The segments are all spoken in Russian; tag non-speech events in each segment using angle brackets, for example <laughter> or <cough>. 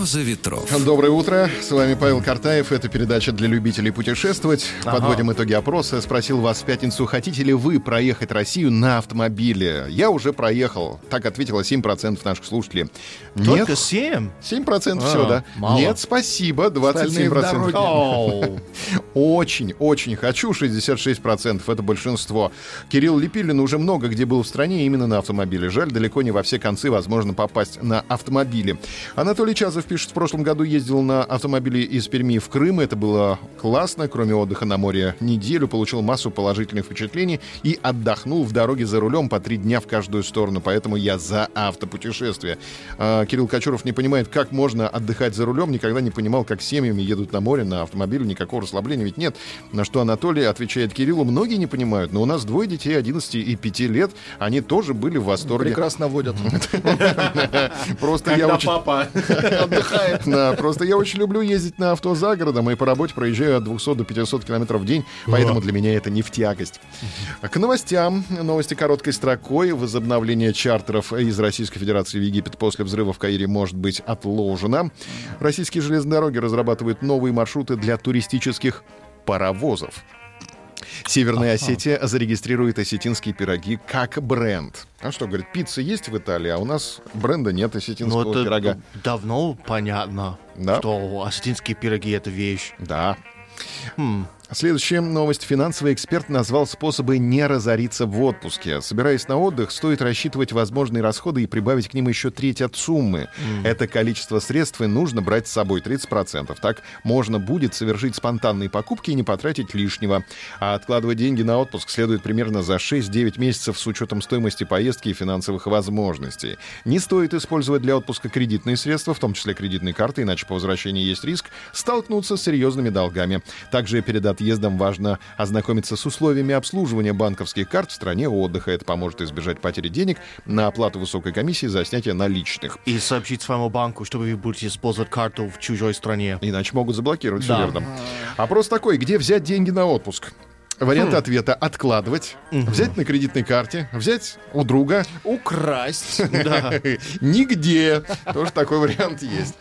«Роза ветров». Доброе утро, с вами Павел Картаев. Это передача для любителей путешествовать. Ага. Подводим итоги опроса. Спросил вас в пятницу, хотите ли вы проехать Россию на автомобиле? Я уже проехал. Так ответило 7% наших слушателей. Только Нет, 7? 7% А, всего, да. мало. Нет, спасибо, 27%. Оу. <laughs> Очень, очень хочу, 66%, это большинство. Кирилл Лепилин уже много где был в стране именно на автомобиле. Жаль, далеко не во все концы возможно попасть на автомобиле. Анатолий Чазов пишет, в прошлом году ездил на автомобиле из Перми в Крым. Это было классно, кроме отдыха на море неделю, получил массу положительных впечатлений и отдохнул в дороге за рулем по три дня в каждую сторону. Поэтому я за автопутешествие. А, Кирилл Кочуров не понимает, как можно отдыхать за рулем, никогда не понимал, как семьями едут на море, на автомобиле, никакого расслабления ведь нет. На что Анатолий отвечает Кириллу, многие не понимают, но у нас двое детей 11 и 5 лет, они тоже были в восторге. Прекрасно водят. <laughs> Просто я очень... папа <laughs> отдыхает. Да, просто я очень люблю ездить на авто за городом и по работе проезжаю от 200 до 500 километров в день, поэтому для меня это не в тягость. К новостям. Новости короткой строкой. Возобновление чартеров из Российской Федерации в Египет после взрыва в Каире может быть отложено. Российские железные дороги разрабатывают новые маршруты для туристических паровозов. Северная Осетия зарегистрирует осетинские пироги как бренд. А что, говорит, пицца есть в Италии, а у нас бренда нет осетинского Ну, это пирога. давно понятно, Да? что осетинские пироги — это вещь. Да. Хм. Следующая новость. Финансовый эксперт назвал способы не разориться в отпуске. Собираясь на отдых, стоит рассчитывать возможные расходы и прибавить к ним еще треть от суммы. Это количество средств и нужно брать с собой 30%. Так можно будет совершить спонтанные покупки и не потратить лишнего. А откладывать деньги на отпуск следует примерно за 6-9 месяцев с учетом стоимости поездки и финансовых возможностей. Не стоит использовать для отпуска кредитные средства, в том числе кредитные карты, иначе по возвращении есть риск столкнуться с серьезными долгами. Также перед отъездом важно ознакомиться с условиями обслуживания банковских карт в стране отдыха. Это поможет избежать потери денег на оплату высокой комиссии за снятие наличных. И сообщить своему банку, чтобы вы будете использовать карту в чужой стране. Иначе могут заблокировать, все Да. верно. Опрос такой, где взять деньги на отпуск? Варианты Хм. ответа — откладывать, взять на кредитной карте, взять у друга, Украсть. <laughs> Да. Нигде. Тоже такой вариант есть.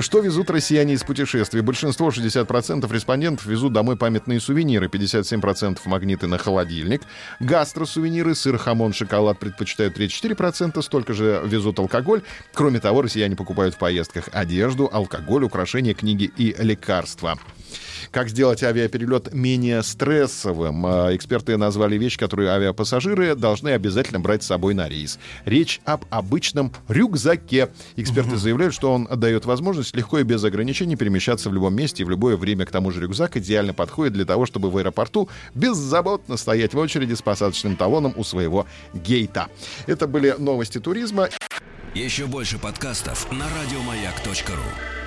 Что везут россияне из путешествий? Большинство, 60% респондентов, везут домой памятные сувениры, 57% магниты на холодильник. Гастросувениры, сыр, хамон, шоколад предпочитают 34%, столько же везут алкоголь. Кроме того, россияне покупают в поездках одежду, алкоголь, украшения, книги и лекарства. Как сделать авиаперелет менее стрессовым? А, Эксперты назвали вещь, которую авиапассажиры должны обязательно брать с собой на рейс. Речь об обычном рюкзаке. Эксперты заявляют, что он дает возможность легко и без ограничений перемещаться в любом месте и в любое время. К тому же рюкзак идеально подходит для того, чтобы в аэропорту беззаботно стоять в очереди с посадочным талоном у своего гейта. Это были новости туризма. Еще больше подкастов на радиомаяк.ру.